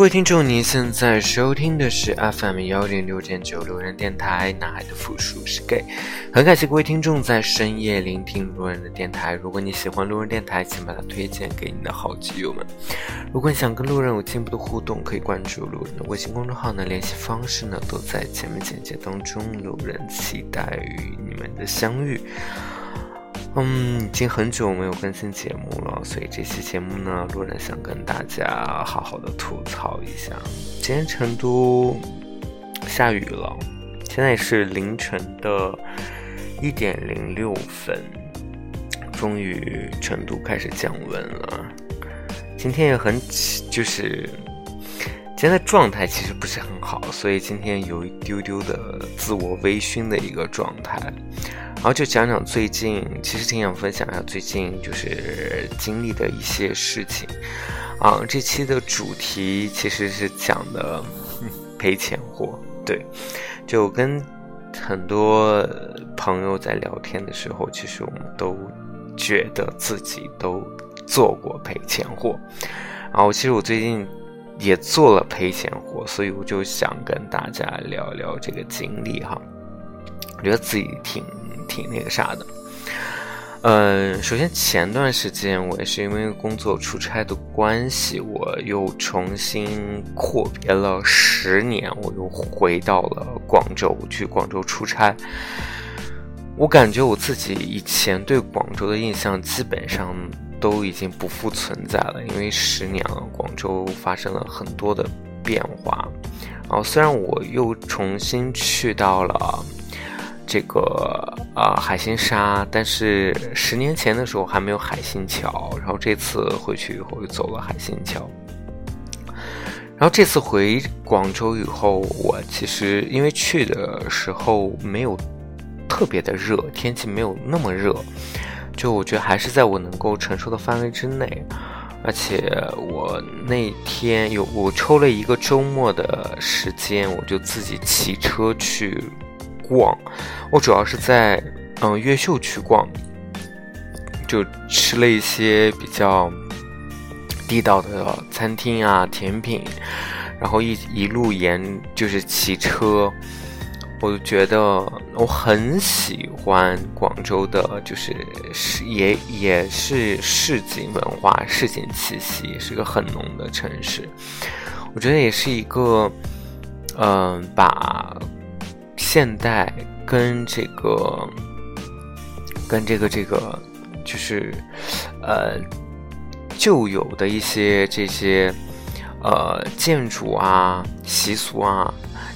各位听众，您现在收听的是 FM 幺零六点九路人电台，男孩的复数是 gay。很感谢各位听众在深夜聆听路人的电台。如果你喜欢路人电台，请把它推荐给你的好基友们。如果你想跟路人有进一步的互动，可以关注路人的微信公众号呢，联系方式呢都在前面简介当中。路人期待与你们的相遇。嗯，已经很久没有更新节目了，所以这期节目呢，路人想跟大家好好的吐槽一下。今天成都下雨了，现在是凌晨的一点零六分，终于成都开始降温了。今天也很就是今天的状态其实不是很好，所以今天有一丢丢的自我微醺的一个状态。然后就讲讲最近，其实挺想分享一下最近就是经历的一些事情，啊，这期的主题其实是讲的赔钱货，对，就跟很多朋友在聊天的时候，其实我们都觉得自己都做过赔钱货，然后其实我最近也做了赔钱货，所以我就想跟大家聊聊这个经历哈，我觉得自己挺。挺那个啥的，嗯，首先前段时间我也是因为工作出差的关系，我又重新阔别了十年，我又回到了广州去广州出差。我感觉我自己以前对广州的印象基本上都已经不复存在了，因为十年了，广州发生了很多的变化。然后虽然我又重新去到了。这个啊，海心沙，但是十年前的时候还没有海心桥，然后这次回去以后又走了海心桥。然后这次回广州以后，我其实因为去的时候没有特别的热，天气没有那么热，就我觉得还是在我能够承受的范围之内。而且我那天有我抽了一个周末的时间，我就自己骑车去。逛，我主要是在嗯越秀区逛，就吃了一些比较地道的餐厅啊甜品，然后一一路沿就是骑车，我就觉得我很喜欢广州的，就是市也也是市井文化、市井气息，是个很浓的城市。我觉得也是一个嗯把。现代跟这个，跟这个这个，就是，呃，旧有的一些这些，呃，建筑啊、习俗啊，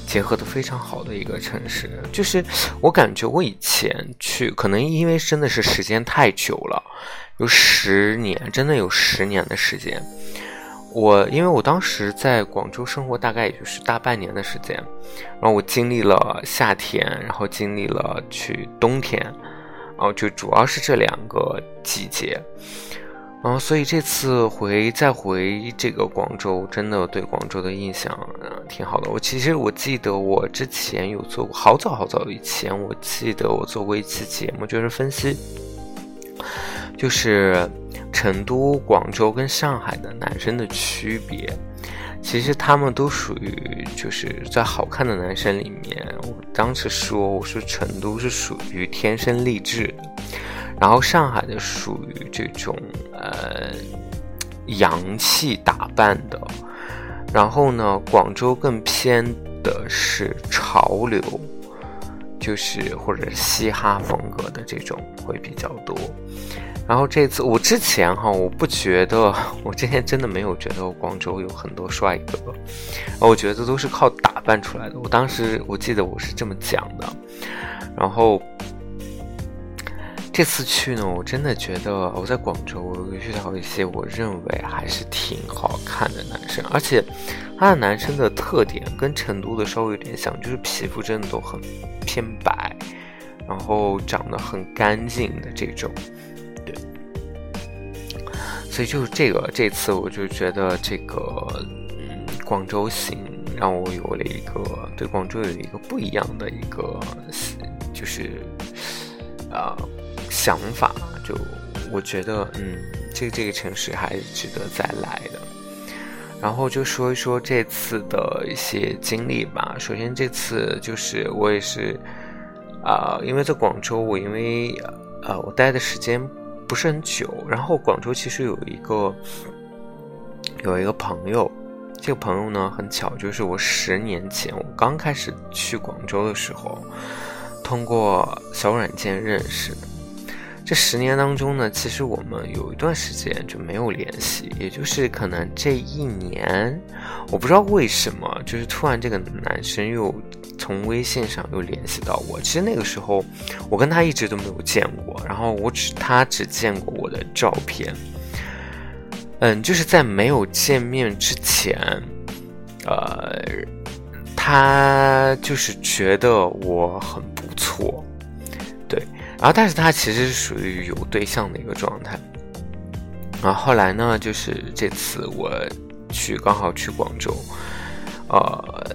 结合的非常好的一个城市。就是我感觉我以前去，可能因为真的是时间太久了，有十年，真的有十年的时间。我因为我当时在广州生活，大概也就是大半年的时间，然后我经历了夏天，然后经历了去冬天，然后就主要是这两个季节，然后所以这次回再回这个广州，真的对广州的印象挺好的。我其实我记得我之前有做过，好早好早以前，我记得我做过一期节目，就是分析，就是。成都、广州跟上海的男生的区别，其实他们都属于就是在好看的男生里面。我当时说，我说成都是属于天生丽质，然后上海的属于这种呃洋气打扮的，然后呢，广州更偏的是潮流，就是或者嘻哈风格的这种会比较多。然后这次我之前哈，我不觉得，我之前真的没有觉得广州有很多帅哥，我觉得都是靠打扮出来的。我当时我记得我是这么讲的。然后这次去呢，我真的觉得我在广州遇到一些我认为还是挺好看的男生，而且他的男生的特点跟成都的稍微有点像，就是皮肤真的都很偏白，然后长得很干净的这种。所以就是这个，这次我就觉得这个，嗯，广州行让我有了一个对广州有一个不一样的一个，就是，呃，想法。就我觉得，嗯，这这个城市还是值得再来的。然后就说一说这次的一些经历吧。首先，这次就是我也是啊，因为在广州，我因为呃我待的时间不是很久，然后广州其实有一个有一个朋友，这个朋友呢很巧，就是我十年前我刚开始去广州的时候，通过小软件认识的。这十年当中呢，其实我们有一段时间就没有联系，也就是可能这一年，我不知道为什么，就是突然这个男生又从微信上又联系到我。其实那个时候，我跟他一直都没有见过，然后我只他只见过我的照片。嗯，就是在没有见面之前，呃，他就是觉得我很不错，然后，但是他其实是属于有对象的一个状态。然后后来呢，就是这次我去刚好去广州，呃，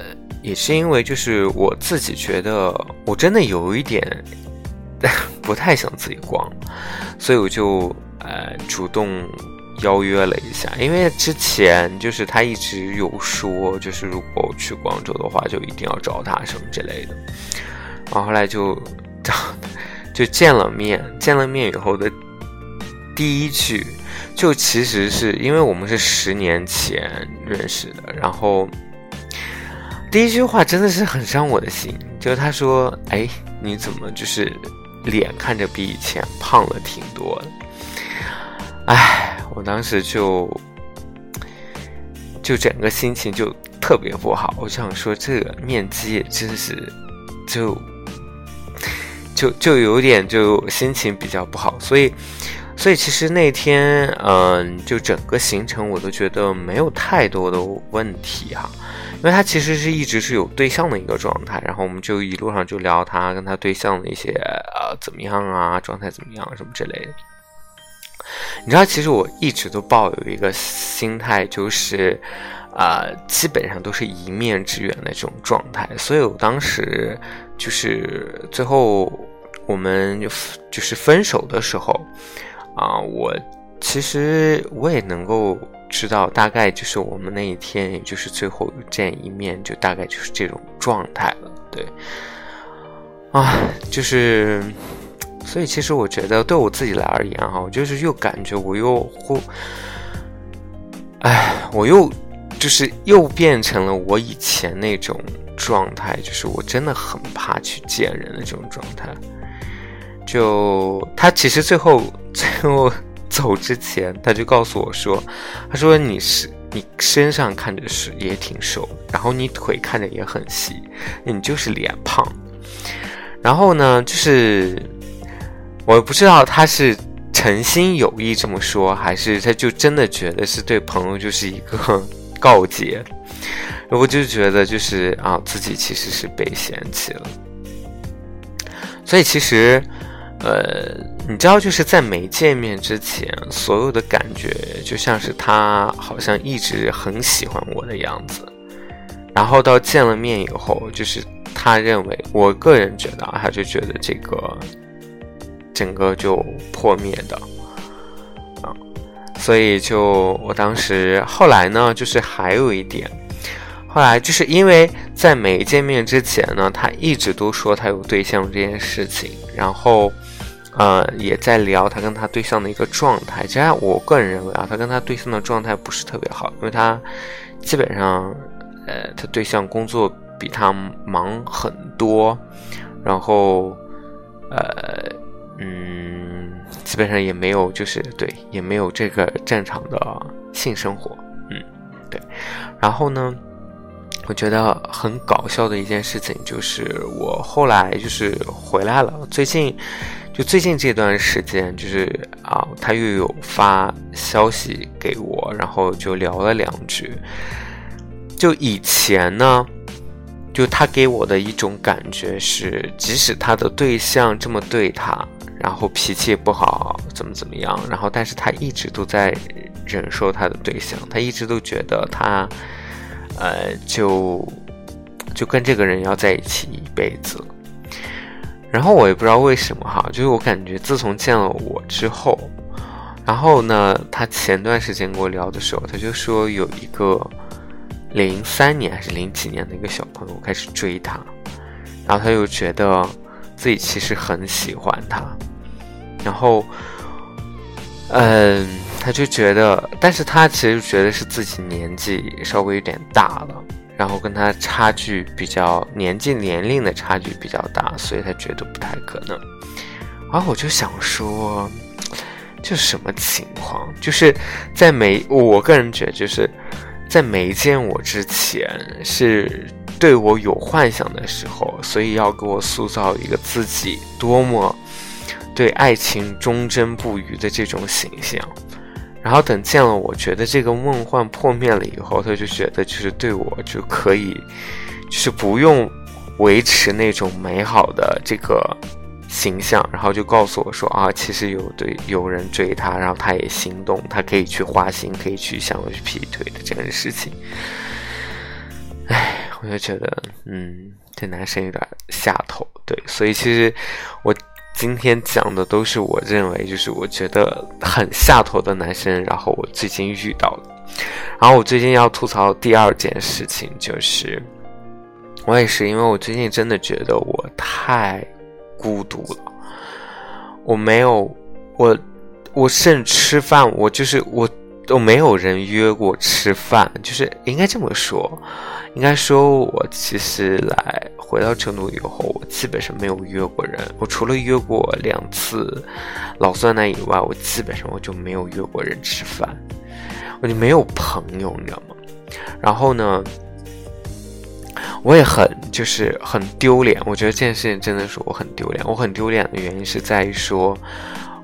也是因为就是我自己觉得我真的有一点 不太想自己逛，所以我就呃主动邀约了一下。因为之前就是他一直有说，就是如果我去广州的话，就一定要找他什么之类的。然后后来就找。就见了面，见了面以后的第一句，就其实是因为我们是十年前认识的，然后第一句话真的是很伤我的心，就是他说：“哎，你怎么就是脸看着比以前胖了挺多的？”哎，我当时就就整个心情就特别不好，我想说这个面基真是就。就就有点就心情比较不好，所以，所以其实那天，嗯，就整个行程我都觉得没有太多的问题哈，因为他其实是一直是有对象的一个状态，然后我们就一路上就聊他跟他对象的一些呃怎么样啊，状态怎么样什么之类的。你知道，其实我一直都抱有一个心态，就是。啊，基本上都是一面之缘的这种状态，所以我当时就是最后我们就就是分手的时候，啊，我其实我也能够知道，大概就是我们那一天，也就是最后见一面，就大概就是这种状态了，对，啊，就是，所以其实我觉得对我自己来而言哈，我就是又感觉我又忽，哎，我又。就是又变成了我以前那种状态，就是我真的很怕去见人的这种状态。就他其实最后最后走之前，他就告诉我说：“他说你是你身上看着是也挺瘦，然后你腿看着也很细，你就是脸胖。”然后呢，就是我不知道他是诚心有意这么说，还是他就真的觉得是对朋友就是一个。告诫，我就觉得就是啊，自己其实是被嫌弃了。所以其实，呃，你知道，就是在没见面之前，所有的感觉就像是他好像一直很喜欢我的样子，然后到见了面以后，就是他认为，我个人觉得啊，他就觉得这个整个就破灭的。所以就我当时后来呢，就是还有一点，后来就是因为在没见面之前呢，他一直都说他有对象这件事情，然后，呃，也在聊他跟他对象的一个状态。其实我个人认为啊，他跟他对象的状态不是特别好，因为他基本上，呃，他对象工作比他忙很多，然后，呃，嗯。基本上也没有，就是对，也没有这个正常的性生活，嗯，对。然后呢，我觉得很搞笑的一件事情就是，我后来就是回来了，最近就最近这段时间，就是啊，他又有发消息给我，然后就聊了两句。就以前呢，就他给我的一种感觉是，即使他的对象这么对他。然后脾气不好，怎么怎么样？然后，但是他一直都在忍受他的对象，他一直都觉得他，呃，就就跟这个人要在一起一辈子。然后我也不知道为什么哈，就是我感觉自从见了我之后，然后呢，他前段时间跟我聊的时候，他就说有一个零三年还是零几年的一个小朋友开始追他，然后他又觉得自己其实很喜欢他，然后，嗯，他就觉得，但是他其实觉得是自己年纪稍微有点大了，然后跟他差距比较年纪年龄的差距比较大，所以他觉得不太可能。然后我就想说。这什么情况？就是在没我个人觉得，就是在没见我之前，是对我有幻想的时候，所以要给我塑造一个自己多么对爱情忠贞不渝的这种形象。然后等见了我，觉得这个梦幻破灭了以后，他就觉得就是对我就可以，就是不用维持那种美好的这个。形象，然后就告诉我说啊，其实有对有人追他，然后他也心动，他可以去花心，可以去想要去劈腿的这件事情。哎，我就觉得，嗯，这男生有点下头。对，所以其实我今天讲的都是我认为就是我觉得很下头的男生，然后我最近遇到的。然后我最近要吐槽第二件事情就是，我也是因为我最近真的觉得我太。孤独了，我没有，我，我甚至吃饭，我就是我都没有人约过吃饭，就是应该这么说，应该说我其实来回到成都以后，我基本上没有约过人，我除了约过两次老酸奶以外，我基本上我就没有约过人吃饭，我就没有朋友，你知道吗？然后呢？我也很就是很丢脸，我觉得这件事情真的是我很丢脸。我很丢脸的原因是在于说，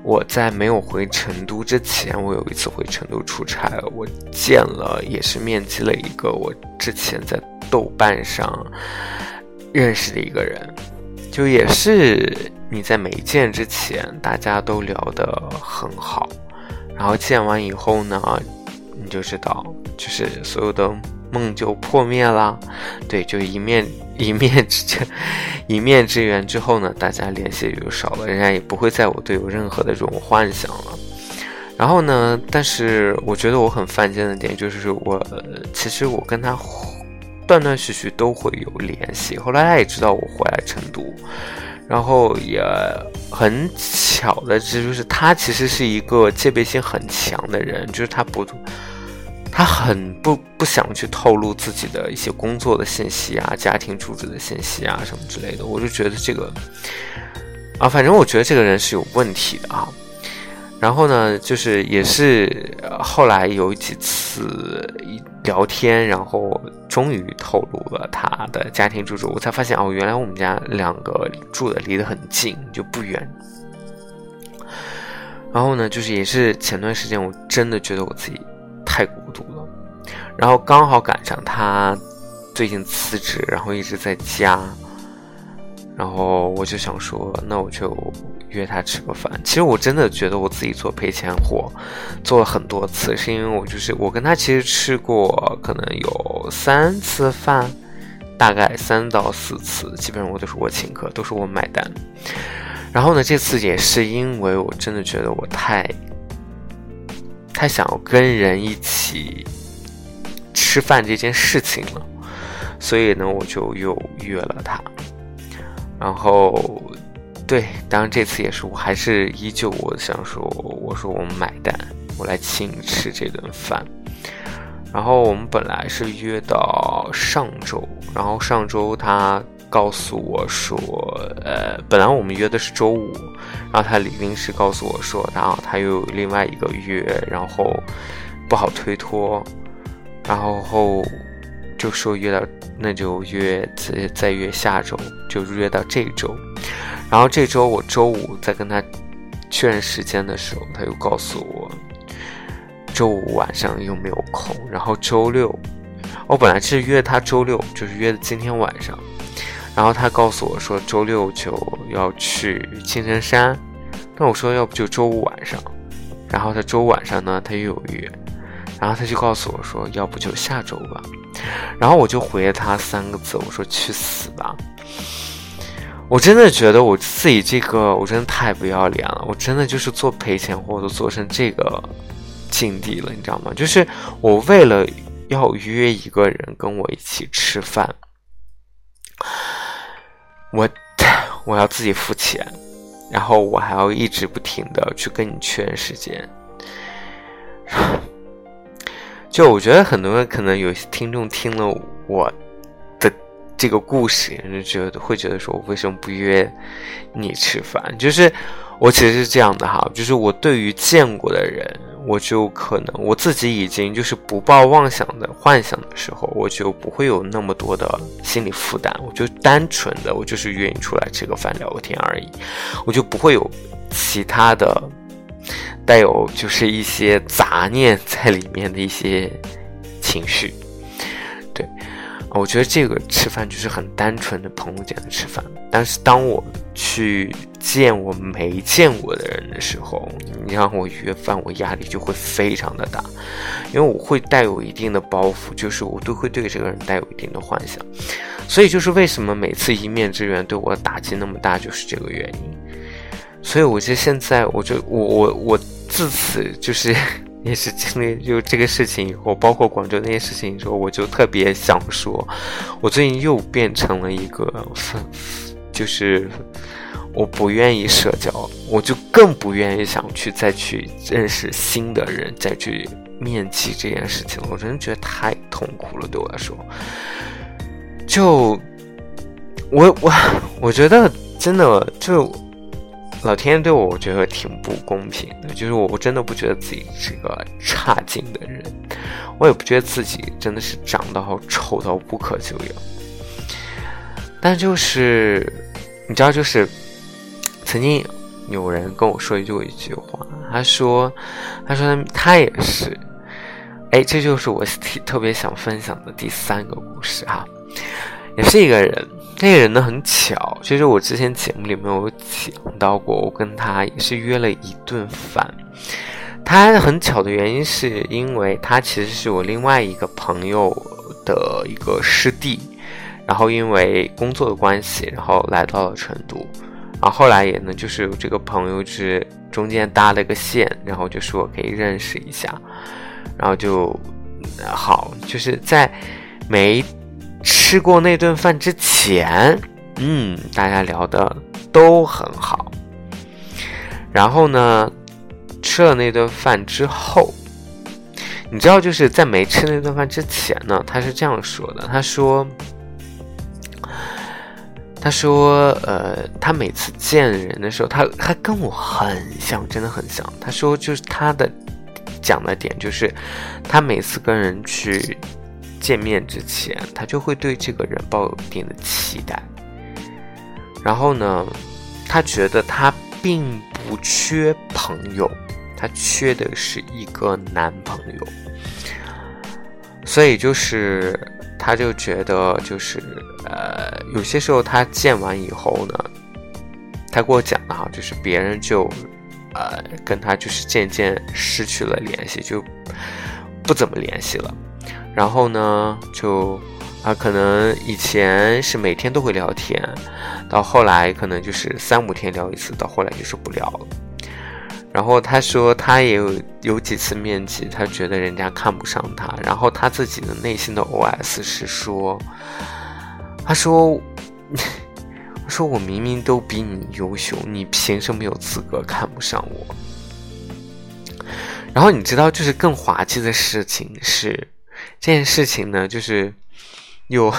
我在没有回成都之前，我有一次回成都出差，我见了也是面基了一个我之前在豆瓣上认识的一个人，就也是你在没见之前大家都聊得很好，然后见完以后呢，你就知道就是所有的。梦就破灭了，对，就一面一面之一面之缘之后呢，大家联系也就少了，人家也不会在我对我任何的这种幻想了。然后呢，但是我觉得我很犯贱的点就是，我其实我跟他断断续续都会有联系。后来他也知道我回来成都，然后也很巧的，这就是他其实是一个戒备心很强的人，就是他不。他很不不想去透露自己的一些工作的信息啊、家庭住址的信息啊什么之类的，我就觉得这个啊，反正我觉得这个人是有问题的啊。然后呢，就是也是后来有几次聊天，然后终于透露了他的家庭住址，我才发现哦，原来我们家两个住的离得很近，就不远。然后呢，就是也是前段时间，我真的觉得我自己。然后刚好赶上他最近辞职，然后一直在家，然后我就想说，那我就约他吃个饭。其实我真的觉得我自己做赔钱货做了很多次，是因为我就是我跟他其实吃过可能有三次饭，大概三到四次，基本上我都是我请客，都是我买单。然后呢，这次也是因为我真的觉得我太。太想要跟人一起吃饭这件事情了，所以呢，我就又约了他。然后，对，当然这次也是，我还是依旧我想说，我说我们买单，我来请你吃这顿饭。然后我们本来是约到上周，然后上周他。告诉我说，呃，本来我们约的是周五，然后他临时告诉我说，然后他又有另外一个约，然后不好推脱，然后后就说约到，那就约再再约下周，就约到这周，然后这周我周五在跟他确认时间的时候，他又告诉我周五晚上又没有空，然后周六，我本来是约他周六，就是约的今天晚上。然后他告诉我说周六就要去青城山，那我说要不就周五晚上，然后他周五晚上呢他又有约，然后他就告诉我说要不就下周吧，然后我就回了他三个字，我说去死吧，我真的觉得我自己这个，我真的太不要脸了。我真的就是做赔钱货都做成这个境地了，你知道吗？就是我为了要约一个人跟我一起吃饭，我我要自己付钱，然后我还要一直不停的去跟你确认时间。就我觉得很多人可能有些听众听了我的。这个故事就觉得会觉得说，我为什么不约你吃饭？就是我其实是这样的哈，就是我对于见过的人，我就可能我自己已经就是不抱妄想的幻想的时候，我就不会有那么多的心理负担，我就单纯的我就是约你出来吃个饭聊个天而已，我就不会有其他的带有就是一些杂念在里面的一些情绪，对。我觉得这个吃饭就是很单纯的朋友间的吃饭，但是当我去见我没见过的人的时候，你让我约饭，我压力就会非常的大，因为我会带有一定的包袱，就是我都会对这个人带有一定的幻想，所以就是为什么每次一面之缘对我打击那么大，就是这个原因。所以我觉得现在，我就我我我自此就是。也是经历就这个事情以后，包括广州那些事情以后，我就特别想说，我最近又变成了一个，就是我不愿意社交，我就更不愿意想去再去认识新的人，再去面基这件事情。我真的觉得太痛苦了，对我来说。就我我我觉得真的就。老天对我，我觉得挺不公平的。就是我，我真的不觉得自己是个差劲的人，我也不觉得自己真的是长得好丑到不可救药。但就是，你知道，就是曾经有人跟我说过一句话，他说：“他说他也是。”哎，这就是我特别想分享的第三个故事哈，也是一个人。那个人呢很巧，其实我之前节目里面有讲到过，我跟他也是约了一顿饭。他很巧的原因是因为他其实是我另外一个朋友的一个师弟，然后因为工作的关系，然后来到了成都，然后后来也呢就是这个朋友是中间搭了个线，然后就说可以认识一下，然后就好，就是在没。吃过那顿饭之前，嗯，大家聊的都很好。然后呢，吃了那顿饭之后，你知道，就是在没吃那顿饭之前呢，他是这样说的：“他说，他说，呃，他每次见人的时候，他他跟我很像，真的很像。他说，就是他的讲的点，就是他每次跟人去。”见面之前，他就会对这个人抱有一定的期待。然后呢，他觉得他并不缺朋友，他缺的是一个男朋友。所以就是，他就觉得就是，呃，有些时候他见完以后呢，他给我讲的哈，就是别人就，呃，跟他就是渐渐失去了联系，就不怎么联系了。然后呢，就啊，可能以前是每天都会聊天，到后来可能就是三五天聊一次，到后来就是不聊了。然后他说他也有有几次面基，他觉得人家看不上他，然后他自己的内心的 OS 是说，他说，说我明明都比你优秀，你凭什么有资格看不上我？然后你知道，就是更滑稽的事情是。这件事情呢，就是又，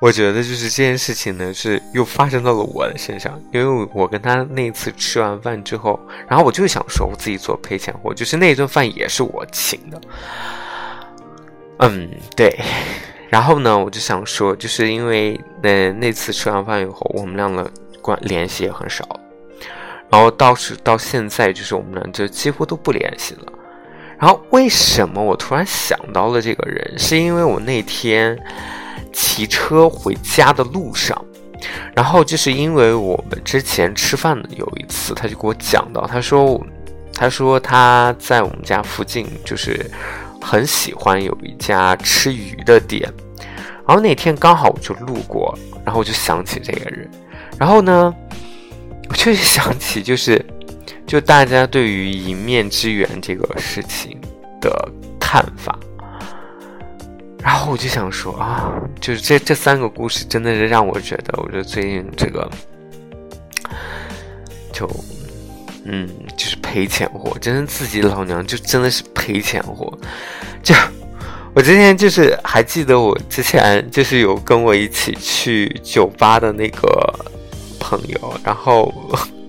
我觉得就是这件事情呢，是又发生到了我的身上，因为我跟他那一次吃完饭之后，然后我就想说，我自己做赔钱货，就是那一顿饭也是我请的，嗯，对，然后呢，我就想说，就是因为那那次吃完饭以后，我们俩的关联系也很少，然后到是到现在，就是我们俩就几乎都不联系了。然后为什么我突然想到了这个人？是因为我那天骑车回家的路上，然后就是因为我们之前吃饭的有一次，他就给我讲到，他说，他说他在我们家附近就是很喜欢有一家吃鱼的店，然后那天刚好我就路过，然后我就想起这个人，然后呢，我就想起就是，就大家对于一面之缘这个事情的看法。然后我就想说啊，就是这这三个故事真的是让我觉得，我觉得最近这个就嗯，就是赔钱货，真的自己老娘就真的是赔钱货。就我之前就是还记得我之前就是有跟我一起去酒吧的那个朋友，然后。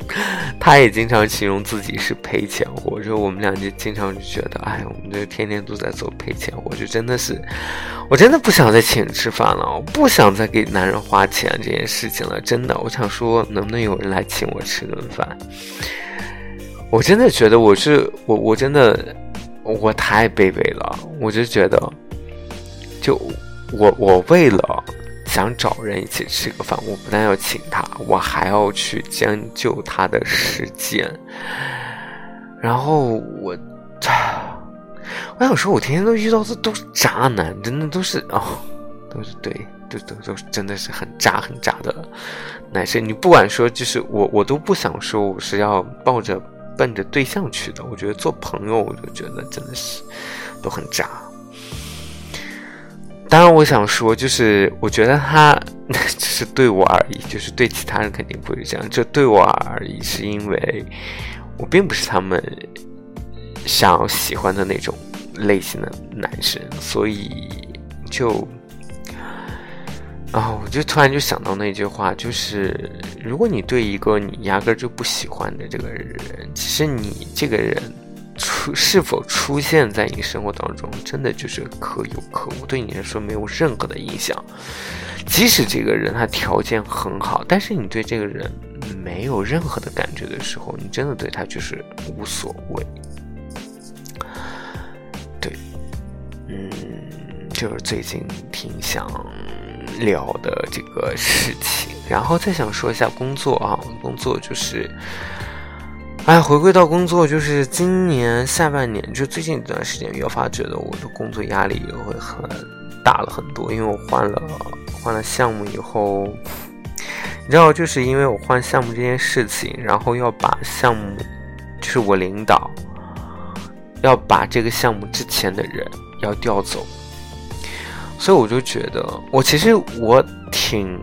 他也经常形容自己是赔钱货，就我们俩就经常就觉得，哎，我们这天天都在做赔钱货，就真的是，我真的不想再请人吃饭了，我不想再给男人花钱这件事情了，真的，我想说，能不能有人来请我吃顿饭？我真的觉得我是我，我真的我太卑微了，我就觉得，就我我为了。想找人一起吃个饭，我不但要请他，我还要去将就他的时间。然后我，我想说，我天天都遇到的都是渣男，真的都是哦，都是对，都都都真的是很渣很渣的男生。你不管说，就是我，我都不想说我是要抱着奔着对象去的。我觉得做朋友，我就觉得真的是都很渣。当然，我想说，就是我觉得他 只是对我而已，就是对其他人肯定不会这样。这对我而已，是因为我并不是他们想要喜欢的那种类型的男生，所以就啊，我就突然就想到那句话，就是如果你对一个你压根就不喜欢的这个人，其实你这个人。出是否出现在你生活当中，真的就是可有可无，对你来说没有任何的影响。即使这个人他条件很好，但是你对这个人没有任何的感觉的时候，你真的对他就是无所谓。对，嗯，就是最近挺想聊的这个事情，然后再想说一下工作啊，工作就是。哎，回归到工作，就是今年下半年，就最近一段时间，越发觉得我的工作压力也会很大了很多，因为我换了换了项目以后，你知道，就是因为我换项目这件事情，然后要把项目，就是我领导要把这个项目之前的人要调走，所以我就觉得，我其实我挺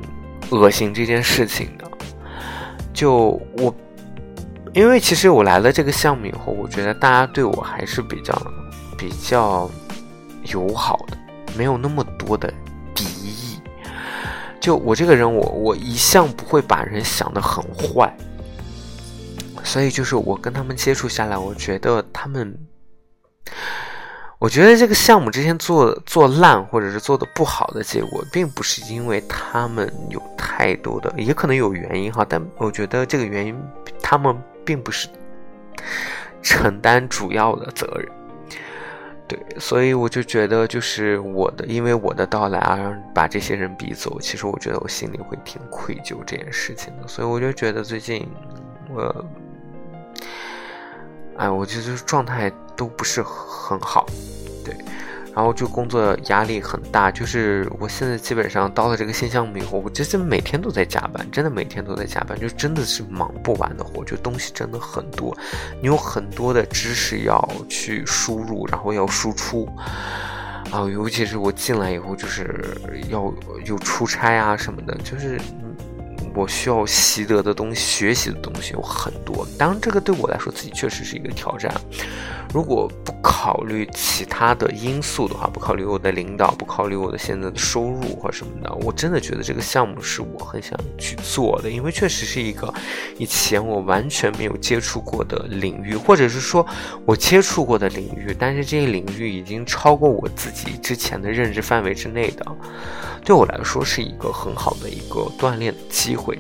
恶心这件事情的，就我。因为其实我来了这个项目以后，我觉得大家对我还是比较比较友好的，没有那么多的敌意。就我这个人，我我一向不会把人想得很坏，所以就是我跟他们接触下来，我觉得他们，我觉得这个项目之前做做烂或者是做的不好的结果，并不是因为他们有太多的，也可能有原因哈，但我觉得这个原因他们。并不是承担主要的责任，对，所以我就觉得，就是我的，因为我的到来而把这些人逼走，其实我觉得我心里会挺愧疚这件事情的，所以我就觉得最近我，哎，我觉得状态都不是很好，对。然后就工作压力很大，就是我现在基本上到了这个新项目以后，我真的每天都在加班，真的每天都在加班，就真的是忙不完的活，就东西真的很多，你有很多的知识要去输入，然后要输出，啊，尤其是我进来以后，就是要有出差啊什么的，就是我需要习得的东西、学习的东西有很多，当然这个对我来说自己确实是一个挑战。如果不考虑其他的因素的话，不考虑我的领导，不考虑我的现在的收入或什么的，我真的觉得这个项目是我很想去做的，因为确实是一个以前我完全没有接触过的领域，或者是说我接触过的领域，但是这些领域已经超过我自己之前的认知范围之内的，对我来说是一个很好的一个锻炼的机会。会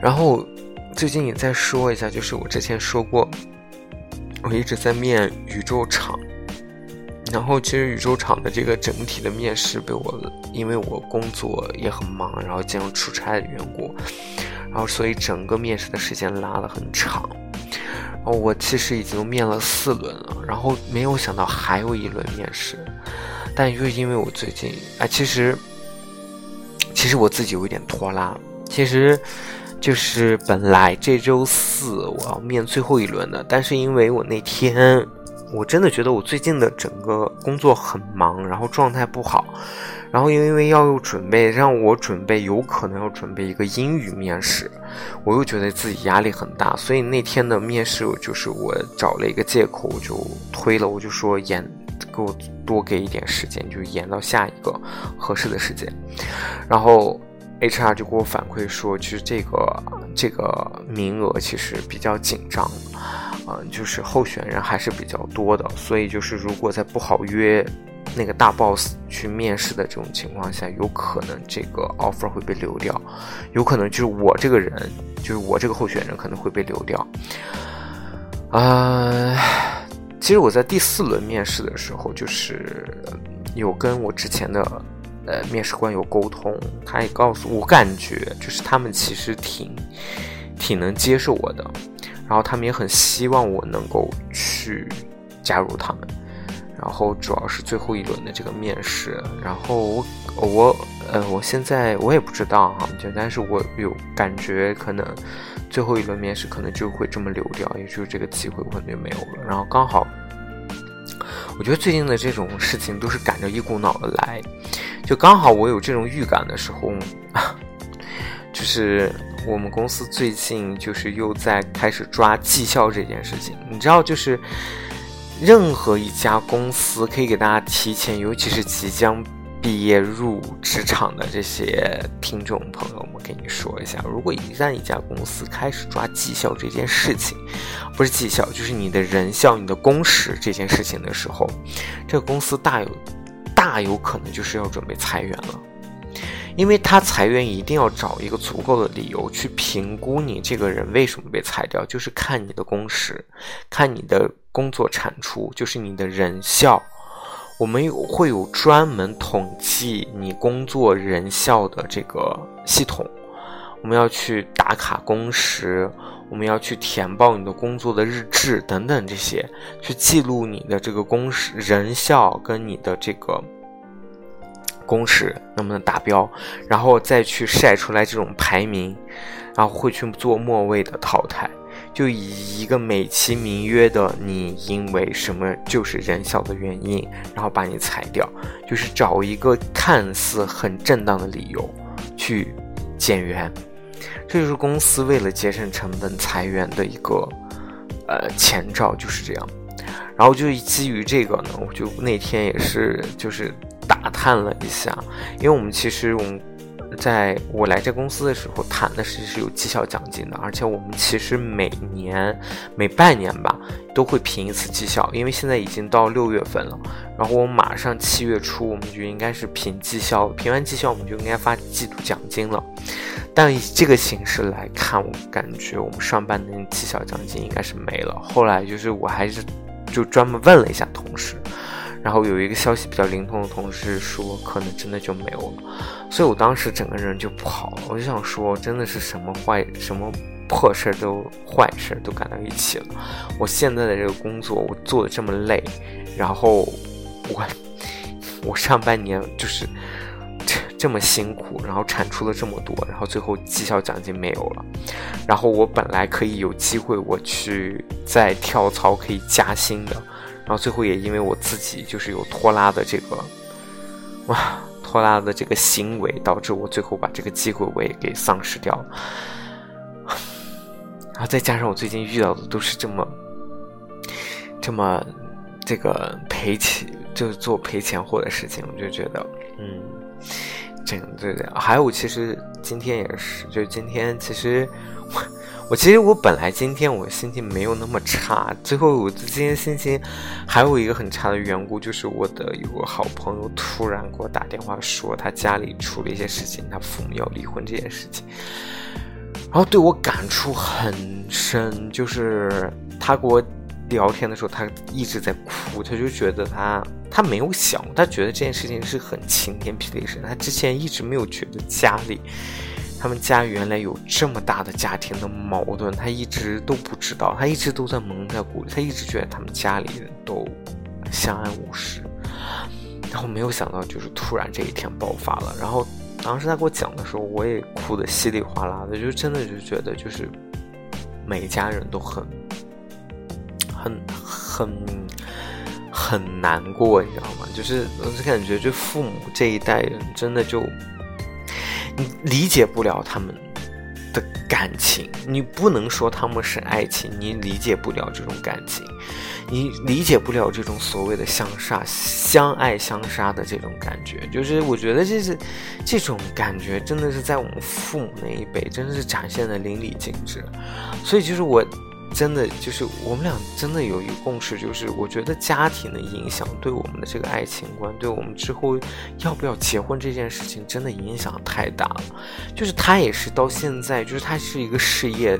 然后最近也在说一下，就是我之前说过。我一直在面宇宙厂，然后其实宇宙厂的这个整体的面试被我，因为我工作也很忙，然后经常出差的缘故，然后所以整个面试的时间拉得很长。然后我其实已经面了四轮了，然后没有想到还有一轮面试，但又因为我最近，哎，其实其实我自己有一点拖拉，其实，就是本来这周四我要面最后一轮的，但是因为我那天，我真的觉得我最近的整个工作很忙，然后状态不好，然后又因为要有准备让我准备，有可能要准备一个英语面试，我又觉得自己压力很大，所以那天的面试就是我找了一个借口我就推了，我就说延给我多给一点时间，就延到下一个合适的时间，然后。HR 就给我反馈说，其实这个这个名额其实比较紧张，嗯，就是候选人还是比较多的，所以就是如果在不好约那个大 boss 去面试的这种情况下，有可能这个 offer 会被流掉，有可能就是我这个人，就是我这个候选人可能会被流掉。啊，其实我在第四轮面试的时候，就是有跟我之前的。呃，面试官有沟通，他也告诉我，感觉就是他们其实挺挺能接受我的，然后他们也很希望我能够去加入他们，然后主要是最后一轮的这个面试，然后我我呃，我现在我也不知道哈，就但是我有感觉，可能最后一轮面试可能就会这么流掉，也就是这个机会可能就没有了，然后刚好。我觉得最近的这种事情都是赶着一股脑的来，就刚好我有这种预感的时候，就是我们公司最近就是又在开始抓绩效这件事情。你知道，就是任何一家公司可以给大家提前，尤其是即将。毕业入职场的这些听众朋友们，跟你说一下，如果一旦一家公司开始抓绩效这件事情，不是绩效，就是你的人效、你的工时这件事情的时候，这个公司大有大有可能就是要准备裁员了，因为他裁员一定要找一个足够的理由去评估你这个人为什么被裁掉，就是看你的工时，看你的工作产出，就是你的人效。我们有会有专门统计你工作人效的这个系统，我们要去打卡工时，我们要去填报你的工作的日志等等这些，去记录你的这个工时人效跟你的这个公式能不能达标，然后再去晒出来这种排名，然后会去做末位的淘汰。就以一个美其名曰的你因为什么就是人小的原因，然后把你裁掉，就是找一个看似很正当的理由去减员，这就是公司为了节省成本裁员的一个呃前兆，就是这样。然后就基于这个呢，我就那天也是就是打探了一下，因为我们其实我们。在我来这公司的时候，谈的是是有绩效奖金的，而且我们其实每年每半年吧都会评一次绩效，因为现在已经到六月份了，然后我马上七月初我们就应该是评绩效，评完绩效我们就应该发季度奖金了。但以这个形式来看，我感觉我们上半年绩效奖金应该是没了。后来就是我还是就专门问了一下同事。然后有一个消息比较灵通的同事说，可能真的就没有了，所以我当时整个人就不好了。我就想说，真的是什么坏、什么破事儿都坏事儿都赶到一起了。我现在的这个工作，我做的这么累，然后我我上半年就是这 这么辛苦，然后产出了这么多，然后最后绩效奖金没有了，然后我本来可以有机会我去再跳槽可以加薪的。然后最后也因为我自己就是有拖拉的这个，哇，拖拉的这个行为，导致我最后把这个机会我也给丧失掉了。然后再加上我最近遇到的都是这么，这么这个赔钱，就是做赔钱货的事情，我就觉得，嗯，这个对对。还有，其实今天也是，就今天其实。我我其实我本来今天我心情没有那么差，最后我今天心情还有一个很差的缘故，就是我的有个好朋友突然给我打电话说他家里出了一些事情，他父母要离婚这件事情，然后对我感触很深，就是他跟我聊天的时候，他一直在哭，他就觉得他他没有想，他觉得这件事情是很晴天霹雳事，他之前一直没有觉得家里。他们家原来有这么大的家庭的矛盾，他一直都不知道，他一直都在蒙在鼓里，他一直觉得他们家里人都相安无事，然后没有想到就是突然这一天爆发了，然后当时他给我讲的时候，我也哭的稀里哗啦的，就真的就觉得就是每家人都很很很很难过，你知道吗？就是我就感觉，就父母这一代人真的就理解不了他们。的感情，你不能说他们是爱情，你理解不了这种感情，你理解不了这种所谓的相杀、相爱相杀的这种感觉。就是我觉得这是这种感觉，真的是在我们父母那一辈，真的是展现的淋漓尽致。所以就是我。真的就是我们俩真的有一个共识，就是我觉得家庭的影响对我们的这个爱情观，对我们之后要不要结婚这件事情，真的影响太大了。就是他也是到现在，就是他是一个事业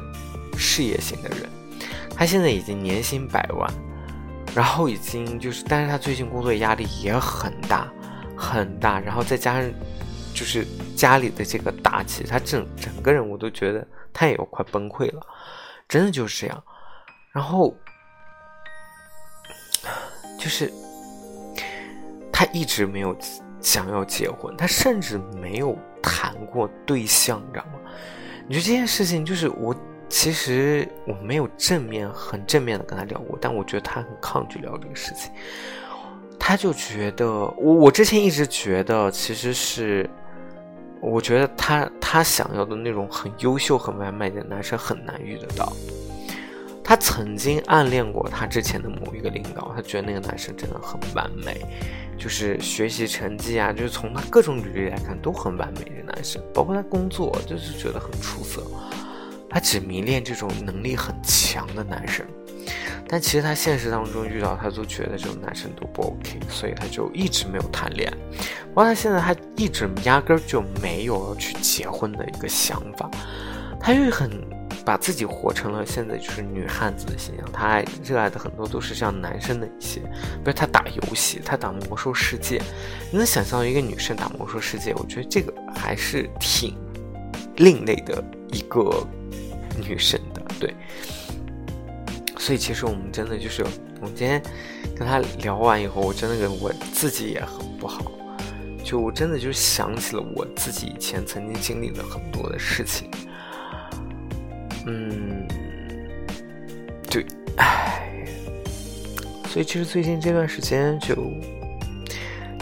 事业型的人，他现在已经年薪百万，然后已经就是，但是他最近工作压力也很大很大，然后再加上就是家里的这个打击，他整整个人我都觉得他也要快崩溃了。真的就是这样，然后就是他一直没有想要结婚，他甚至没有谈过对象，你知道吗？你说这件事情就是我其实我没有正面很正面的跟他聊过，但我觉得他很抗拒聊这个事情，他就觉得我我之前一直觉得其实是。我觉得他他想要的那种很优秀、很完美的男生很难遇得到。他曾经暗恋过他之前的某一个领导，他觉得那个男生真的很完美，就是学习成绩啊，就是从他各种履历来看都很完美的男生，包括他工作就是觉得很出色。他只迷恋这种能力很强的男生。但其实他现实当中遇到他都觉得这种男生都不 OK，所以他就一直没有谈恋爱。不过他现在他一直压根儿就没有要去结婚的一个想法，他又很把自己活成了现在就是女汉子的形象。他热爱的很多都是像男生的一些，比如他打游戏，他打魔兽世界。你能想象一个女生打魔兽世界？我觉得这个还是挺另类的一个女生的，对。所以其实我们真的就是，我今天跟他聊完以后，我真的觉得我自己也很不好，就我真的就想起了我自己以前曾经经历了很多的事情，嗯，对，唉，所以其实最近这段时间就。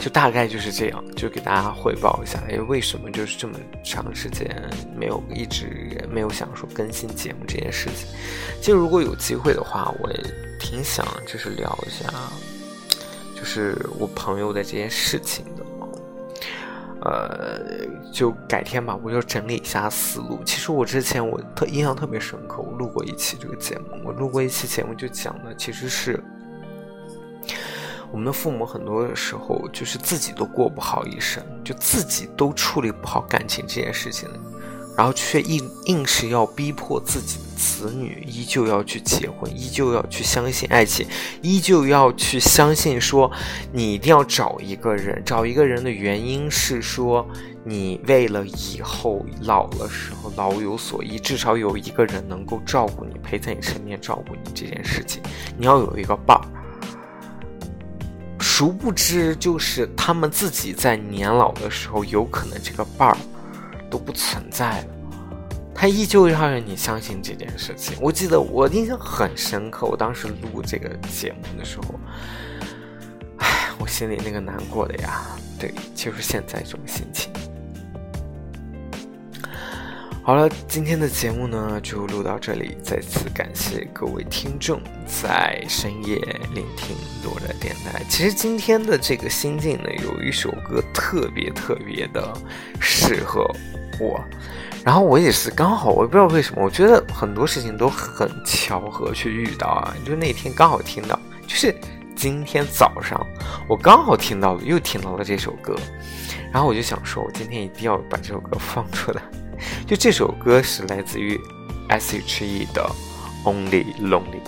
就大概就是这样，就给大家汇报一下，哎，为什么就是这么长时间没有一直没有想说更新节目这件事情。就如果有机会的话，我也挺想就是聊一下，就是我朋友的这件事情的。呃，就改天吧，我就整理一下思路。其实我之前我特印象特别深刻，我录过一期这个节目，我录过一期节目就讲的其实是。我们的父母很多的时候就是自己都过不好一生，就自己都处理不好感情这件事情，然后却硬硬是要逼迫自己的子女依旧要去结婚，依旧要去相信爱情，依旧要去相信说你一定要找一个人，找一个人的原因是说你为了以后老了时候老有所依，至少有一个人能够照顾你，陪在你身边照顾你这件事情，你要有一个伴儿。殊不知，就是他们自己在年老的时候，有可能这个伴儿都不存在了。他依旧要让你相信这件事情。我记得我印象很深刻，我当时录这个节目的时候，唉，我心里那个难过的呀，对，就是现在这种心情。好了，今天的节目呢就录到这里。再次感谢各位听众在深夜聆听罗的电台。其实今天的这个心境呢，有一首歌特别特别的适合我。然后我也是刚好，我也不知道为什么，我觉得很多事情都很巧合去遇到啊。就那天刚好听到，就是今天早上我刚好听到，又听到了这首歌。然后我就想说，我今天一定要把这首歌放出来。就这首歌是来自于 S.H.E 的《Only Lonely》。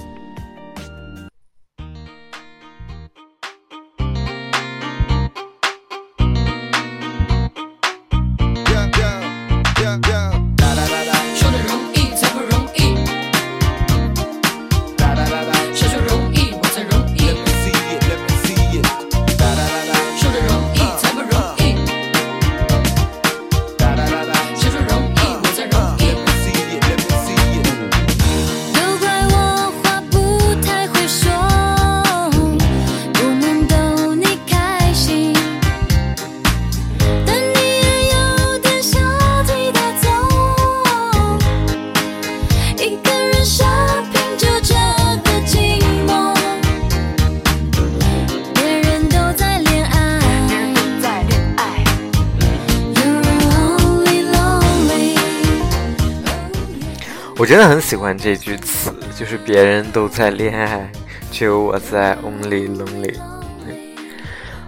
很喜欢这句词，就是别人都在恋爱，只有我在 only lonely。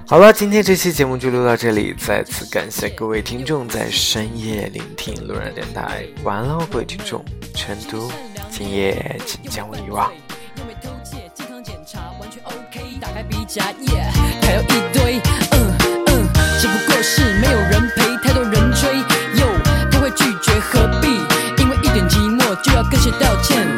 好了，今天这期节目就录到这里，再次感谢各位听众在深夜聆听路人电台。晚安喽，各位听众，成都，今夜请将我遗忘。要跟谁道歉？